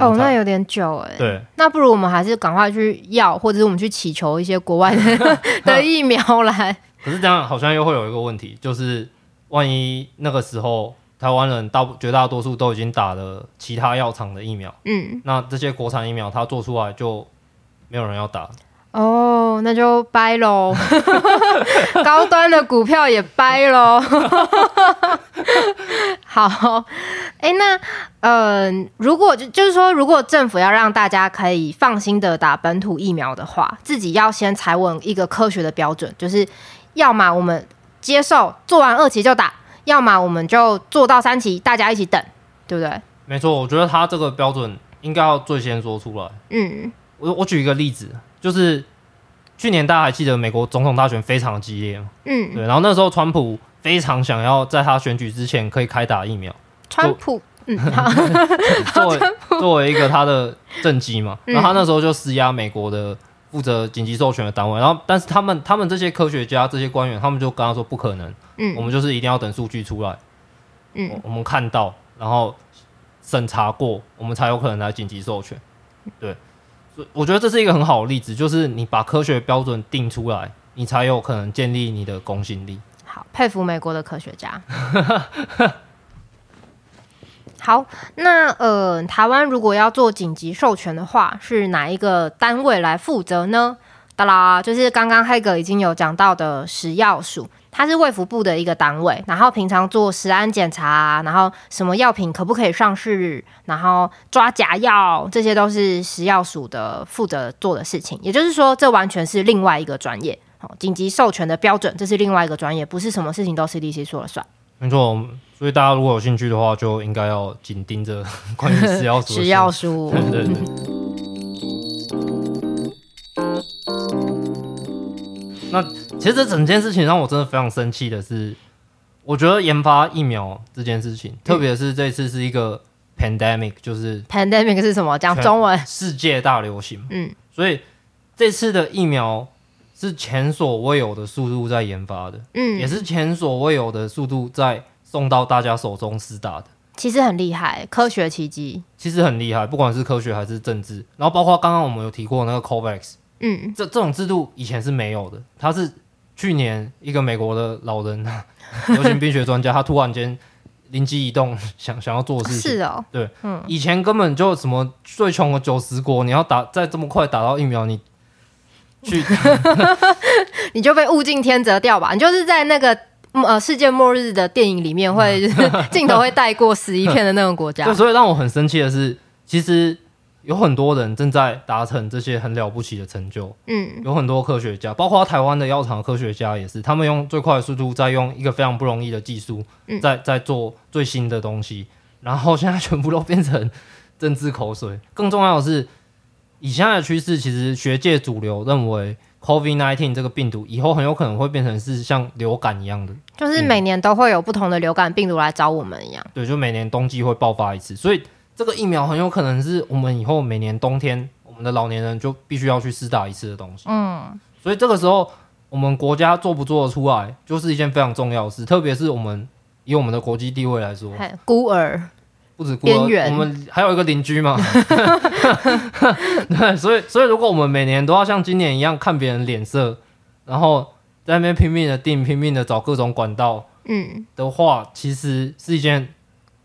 [SPEAKER 2] 哦，那有点久哎。
[SPEAKER 1] 对，
[SPEAKER 2] 那不如我们还是赶快去要，或者是我们去祈求一些国外的 [LAUGHS] [LAUGHS] 的疫苗来。
[SPEAKER 1] 可是这样好像又会有一个问题，就是万一那个时候台湾人大绝大多数都已经打了其他药厂的疫苗，
[SPEAKER 2] 嗯，
[SPEAKER 1] 那这些国产疫苗它做出来就没有人要打。
[SPEAKER 2] 哦，那就掰喽，[LAUGHS] 高端的股票也掰喽。好，哎，那呃，如果就就是说，如果政府要让大家可以放心的打本土疫苗的话，自己要先踩稳一个科学的标准，就是要么我们接受做完二期就打，要么我们就做到三期，大家一起等，对不对？
[SPEAKER 1] 没错，我觉得他这个标准应该要最先说出来。嗯，我我举一个例子，就是去年大家还记得美国总统大选非常激烈吗？嗯，对，然后那时候川普。非常想要在他选举之前可以开打疫苗，
[SPEAKER 2] 川普，嗯，[LAUGHS] [LAUGHS]
[SPEAKER 1] 作为作为一个他的政绩嘛，然后他那时候就施压美国的负责紧急授权的单位，然后但是他们他们这些科学家这些官员，他们就跟他说不可能，嗯，我们就是一定要等数据出来，嗯，我们看到然后审查过，我们才有可能来紧急授权，对，所以我觉得这是一个很好的例子，就是你把科学标准定出来，你才有可能建立你的公信力。
[SPEAKER 2] 好，佩服美国的科学家。[LAUGHS] 好，那呃，台湾如果要做紧急授权的话，是哪一个单位来负责呢？哒啦，就是刚刚黑格已经有讲到的食药署，它是卫福部的一个单位，然后平常做食安检查，然后什么药品可不可以上市，然后抓假药，这些都是食药署的负责做的事情。也就是说，这完全是另外一个专业。紧急授权的标准，这是另外一个专业，不是什么事情都 CDC 说了算。没
[SPEAKER 1] 错，所以大家如果有兴趣的话，就应该要紧盯着 [LAUGHS] 关于食药署。
[SPEAKER 2] 食药署。[LAUGHS] 对对对。
[SPEAKER 1] 那其实这整件事情让我真的非常生气的是，我觉得研发疫苗这件事情，嗯、特别是这次是一个 pandemic，就是
[SPEAKER 2] pandemic 是什么？讲中文。
[SPEAKER 1] 世界大流行。嗯。所以这次的疫苗。是前所未有的速度在研发的，嗯，也是前所未有的速度在送到大家手中施打的。
[SPEAKER 2] 其实很厉害，科学奇迹。
[SPEAKER 1] 其实很厉害，不管是科学还是政治，然后包括刚刚我们有提过那个 COVAX，嗯，这这种制度以前是没有的。他是去年一个美国的老人，[LAUGHS] 流行病学专家，他突然间灵机一动，[LAUGHS] 想想要做的事情。
[SPEAKER 2] 是哦，
[SPEAKER 1] 对，嗯，以前根本就什么最穷的九十国，你要打再这么快打到疫苗，你。去，[LAUGHS]
[SPEAKER 2] 你就被物竞天择掉吧。你就是在那个呃世界末日的电影里面会，[LAUGHS] 镜头会带过死一片的那种国家。
[SPEAKER 1] 对，所以让我很生气的是，其实有很多人正在达成这些很了不起的成就。嗯，有很多科学家，包括台湾的药厂科学家也是，他们用最快的速度在用一个非常不容易的技术，在在做最新的东西，然后现在全部都变成政治口水。更重要的是。以现在的趋势，其实学界主流认为，COVID-19 这个病毒以后很有可能会变成是像流感一样的，
[SPEAKER 2] 就是每年都会有不同的流感病毒来找我们一样。
[SPEAKER 1] 对，就每年冬季会爆发一次，所以这个疫苗很有可能是我们以后每年冬天，我们的老年人就必须要去施打一次的东西。嗯，所以这个时候我们国家做不做得出来，就是一件非常重要的事，特别是我们以我们的国际地位来说，
[SPEAKER 2] 孤儿。
[SPEAKER 1] 不止边缘，我们还有一个邻居嘛。[LAUGHS] 对，所以所以如果我们每年都要像今年一样看别人脸色，然后在那边拼命的订、拼命的找各种管道，嗯，的话，其实是一件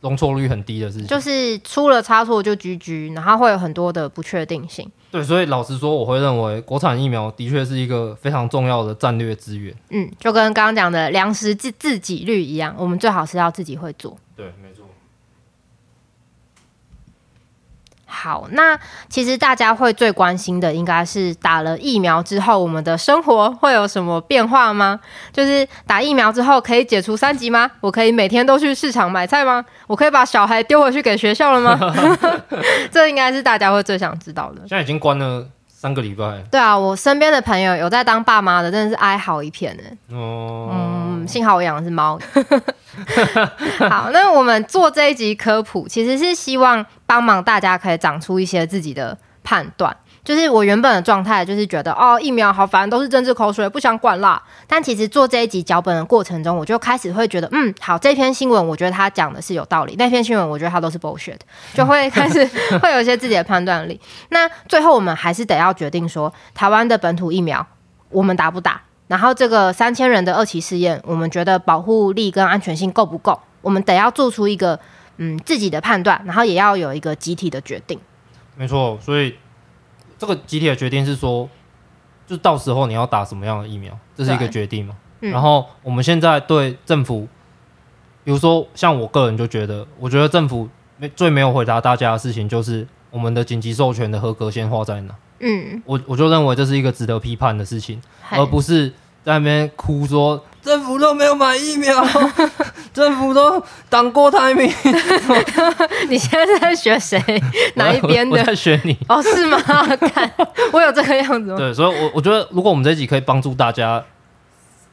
[SPEAKER 1] 容错率很低的事情。
[SPEAKER 2] 就是出了差错就 GG，然后会有很多的不确定性。
[SPEAKER 1] 对，所以老实说，我会认为国产疫苗的确是一个非常重要的战略资源。
[SPEAKER 2] 嗯，就跟刚刚讲的粮食自自给率一样，我们最好是要自己会做。
[SPEAKER 1] 对，没错。
[SPEAKER 2] 好，那其实大家会最关心的，应该是打了疫苗之后，我们的生活会有什么变化吗？就是打疫苗之后可以解除三级吗？我可以每天都去市场买菜吗？我可以把小孩丢回去给学校了吗？[LAUGHS] 这应该是大家会最想知道的。
[SPEAKER 1] 现在已经关了。三个礼拜，
[SPEAKER 2] 对啊，我身边的朋友有在当爸妈的，真的是哀嚎一片呢。哦，嗯，幸好我养的是猫。[LAUGHS] 好，那我们做这一集科普，其实是希望帮忙大家可以长出一些自己的判断。就是我原本的状态，就是觉得哦，疫苗好烦，都是政治口水，不想管啦。但其实做这一集脚本的过程中，我就开始会觉得，嗯，好，这篇新闻我觉得他讲的是有道理，那篇新闻我觉得他都是 bullshit，[LAUGHS] 就会开始会有一些自己的判断力。那最后我们还是得要决定说，台湾的本土疫苗我们打不打？然后这个三千人的二期试验，我们觉得保护力跟安全性够不够？我们得要做出一个嗯自己的判断，然后也要有一个集体的决定。
[SPEAKER 1] 没错，所以。这个集体的决定是说，就到时候你要打什么样的疫苗，这是一个决定嘛。嗯、然后我们现在对政府比如说像我个人就觉得，我觉得政府没最没有回答大家的事情，就是我们的紧急授权的合格线画在哪？嗯，我我就认为这是一个值得批判的事情，而不是在那边哭说政府都没有买疫苗，政府都挡过台铭。[LAUGHS]
[SPEAKER 2] 你现在在学谁？[LAUGHS] 哪一边的？
[SPEAKER 1] 我在学你。
[SPEAKER 2] 哦，是吗？[LAUGHS] 看，我有这个样子吗？
[SPEAKER 1] 对，所以我，我我觉得，如果我们这一集可以帮助大家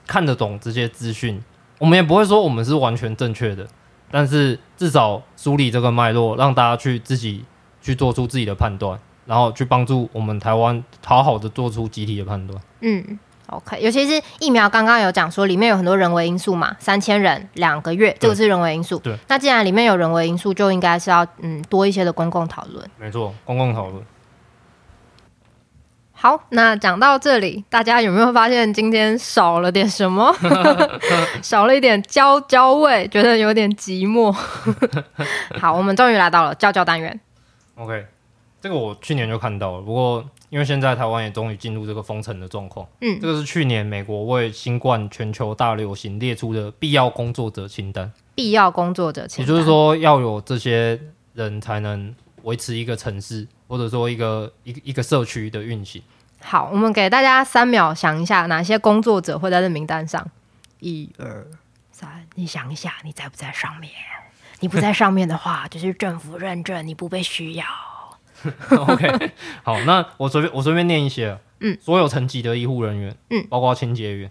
[SPEAKER 1] 看得懂这些资讯，我们也不会说我们是完全正确的，但是至少梳理这个脉络，让大家去自己去做出自己的判断。然后去帮助我们台湾好好的做出集体的判断。
[SPEAKER 2] 嗯，OK，尤其是疫苗，刚刚有讲说里面有很多人为因素嘛，三千人两个月，这个是人为因素。
[SPEAKER 1] 对，
[SPEAKER 2] 那既然里面有人为因素，就应该是要嗯多一些的公共讨论。
[SPEAKER 1] 没错，公共讨论。
[SPEAKER 2] 好，那讲到这里，大家有没有发现今天少了点什么？[LAUGHS] 少了一点焦焦味，觉得有点寂寞。[LAUGHS] 好，我们终于来到了焦焦单元。
[SPEAKER 1] OK。这个我去年就看到了，不过因为现在台湾也终于进入这个封城的状况，嗯，这个是去年美国为新冠全球大流行列出的必要工作者清单。
[SPEAKER 2] 必要工作者清单，
[SPEAKER 1] 也就是说要有这些人才能维持一个城市或者说一个一个一个社区的运行。
[SPEAKER 2] 好，我们给大家三秒想一下，哪些工作者会在这名单上？一二三，你想一下，你在不在上面？你不在上面的话，就是政府认证你不被需要。[LAUGHS]
[SPEAKER 1] OK，好，那我随便我随便念一些，嗯，所有层级的医护人员，嗯，包括清洁员，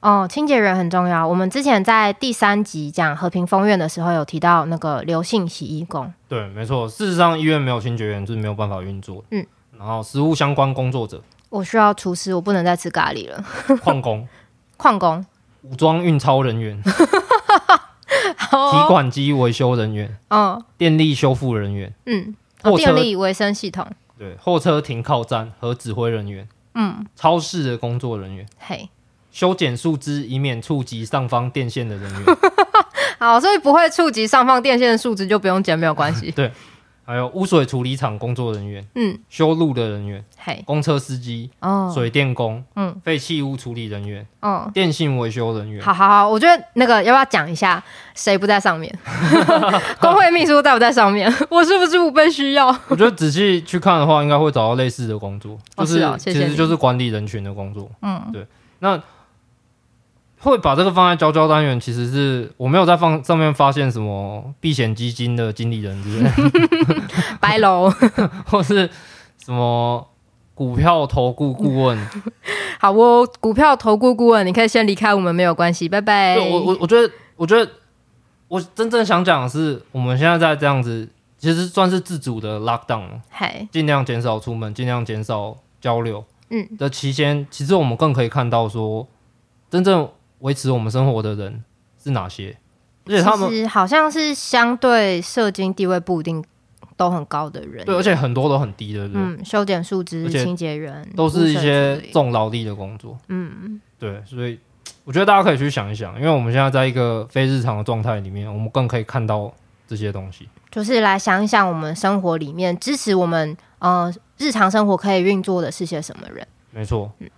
[SPEAKER 2] 哦，清洁员很重要。我们之前在第三集讲和平风院的时候，有提到那个刘姓洗衣工，
[SPEAKER 1] 对，没错。事实上，医院没有清洁员就是没有办法运作，嗯。然后，食物相关工作者，
[SPEAKER 2] 我需要厨师，我不能再吃咖喱了。
[SPEAKER 1] 矿工，[LAUGHS]
[SPEAKER 2] 矿工，
[SPEAKER 1] 武装运钞人员，[LAUGHS] 提款机维修人员，嗯，电力修复人员，嗯。
[SPEAKER 2] 哦、电力卫生系统，
[SPEAKER 1] 对，货车停靠站和指挥人员，嗯，超市的工作人员，嘿，修剪树枝以免触及上方电线的人员，[LAUGHS]
[SPEAKER 2] 好，所以不会触及上方电线的树枝就不用剪，没有关系，[LAUGHS]
[SPEAKER 1] 对。还有污水处理厂工作人员，嗯，修路的人员，嘿，公车司机，哦，水电工，嗯，废弃物处理人员，哦，电信维修人员。
[SPEAKER 2] 好好好，我觉得那个要不要讲一下谁不在上面？[LAUGHS] 工会秘书在不在上面？[LAUGHS] 我是不是不被需要？
[SPEAKER 1] 我觉得仔细去看的话，应该会找到类似的工作，就是，哦是哦，其实就是管理人群的工作。嗯，对，那。会把这个放在交交单元，其实是我没有在放上面发现什么避险基金的经理人之类，[LAUGHS]
[SPEAKER 2] 白楼 [LAUGHS]
[SPEAKER 1] 或是什么股票投顾顾问。
[SPEAKER 2] 好，我股票投顾顾问，你可以先离开我们，没有关系，拜拜。
[SPEAKER 1] 我我我觉得，我觉得我真正想讲的是，我们现在在这样子，其实算是自主的 lockdown，嘿，尽量减少出门，尽量减少交流，嗯的期间，其实我们更可以看到说，真正。维持我们生活的人是哪些？而且他们
[SPEAKER 2] 好像是相对社经地位不一定都很高的人，
[SPEAKER 1] 对，而且很多都很低的，对，
[SPEAKER 2] 嗯，修剪树枝、清洁员
[SPEAKER 1] 都是一些重劳力的工作，嗯，对，所以我觉得大家可以去想一想，因为我们现在在一个非日常的状态里面，我们更可以看到这些东西，
[SPEAKER 2] 就是来想一想我们生活里面支持我们呃日常生活可以运作的是些什么人？
[SPEAKER 1] 没错，嗯。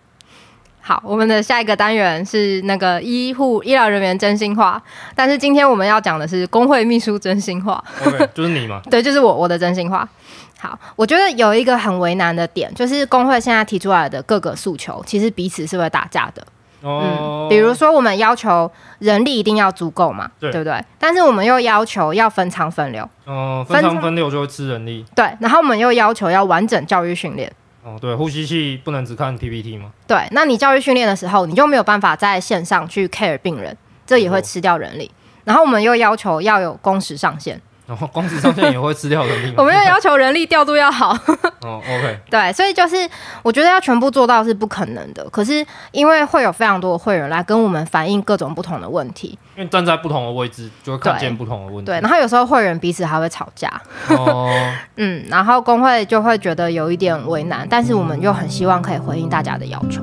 [SPEAKER 2] 好，我们的下一个单元是那个医护医疗人员真心话，但是今天我们要讲的是工会秘书真心话。
[SPEAKER 1] OK，就是你吗？[LAUGHS]
[SPEAKER 2] 对，就是我，我的真心话。好，我觉得有一个很为难的点，就是工会现在提出来的各个诉求，其实彼此是会打架的。哦，嗯，比如说我们要求人力一定要足够嘛，对，对不对？但是我们又要求要分舱分流。
[SPEAKER 1] 哦，分舱分流就会吃人力。
[SPEAKER 2] 对，然后我们又要求要完整教育训练。
[SPEAKER 1] 哦，对，呼吸器不能只看 PPT 吗？
[SPEAKER 2] 对，那你教育训练的时候，你就没有办法在线上去 care 病人，这也会吃掉人力。然后我们又要求要有工时上限。
[SPEAKER 1] 然后光子上线也会吃掉人力。[LAUGHS]
[SPEAKER 2] 我们要要求人力调度要好。
[SPEAKER 1] 哦，OK。[LAUGHS]
[SPEAKER 2] 对，所以就是我觉得要全部做到是不可能的。可是因为会有非常多的会员来跟我们反映各种不同的问题，
[SPEAKER 1] 因为站在不同的位置就会看见不同的问题。
[SPEAKER 2] 对，然后有时候会员彼此还会吵架。哦。[LAUGHS] 嗯，然后工会就会觉得有一点为难，但是我们又很希望可以回应大家的要求。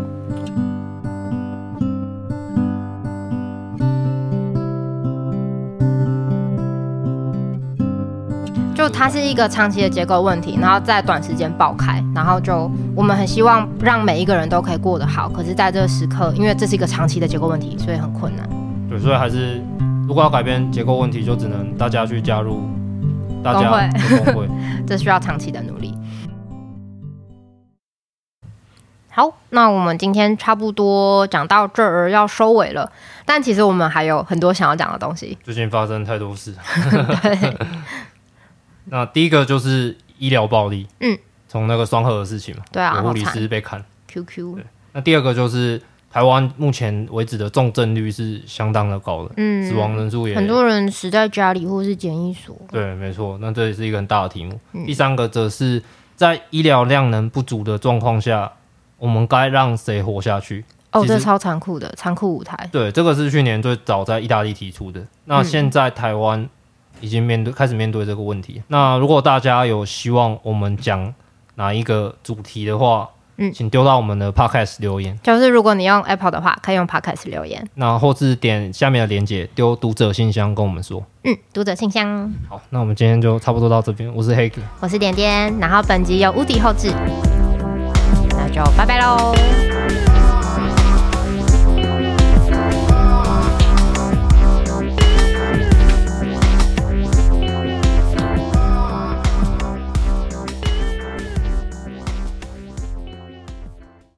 [SPEAKER 2] 就它是一个长期的结构问题，然后在短时间爆开，然后就我们很希望让每一个人都可以过得好，可是在这个时刻，因为这是一个长期的结构问题，所以很困难。
[SPEAKER 1] 对，所以还是如果要改变结构问题，就只能大家去加入大家的工会，[LAUGHS]
[SPEAKER 2] 这需要长期的努力。好，那我们今天差不多讲到这儿要收尾了，但其实我们还有很多想要讲的东西。
[SPEAKER 1] 最近发生太多事。[LAUGHS]
[SPEAKER 2] 对。
[SPEAKER 1] 那第一个就是医疗暴力，
[SPEAKER 2] 嗯，
[SPEAKER 1] 从那个双核的事情嘛，
[SPEAKER 2] 对啊，
[SPEAKER 1] 护理师被砍
[SPEAKER 2] ，QQ。对。
[SPEAKER 1] 那第二个就是台湾目前为止的重症率是相当的高的，嗯，死亡人数也
[SPEAKER 2] 很多人死在家里或是检疫所。
[SPEAKER 1] 对，没错。那这也是一个很大的题目。嗯、第三个则是在医疗量能不足的状况下。我们该让谁活下去？
[SPEAKER 2] 哦，这超残酷的残酷舞台。
[SPEAKER 1] 对，这个是去年最早在意大利提出的。那现在台湾已经面对、嗯、开始面对这个问题。那如果大家有希望我们讲哪一个主题的话，嗯，请丢到我们的 Podcast 留言。
[SPEAKER 2] 就是如果你用 Apple 的话，可以用 Podcast 留言。
[SPEAKER 1] 那或是点下面的链接丢读者信箱跟我们说。
[SPEAKER 2] 嗯，读者信箱。
[SPEAKER 1] 好，那我们今天就差不多到这边。我是黑哥，
[SPEAKER 2] 我是点点。然后本集由屋笛后置，那。就拜拜喽。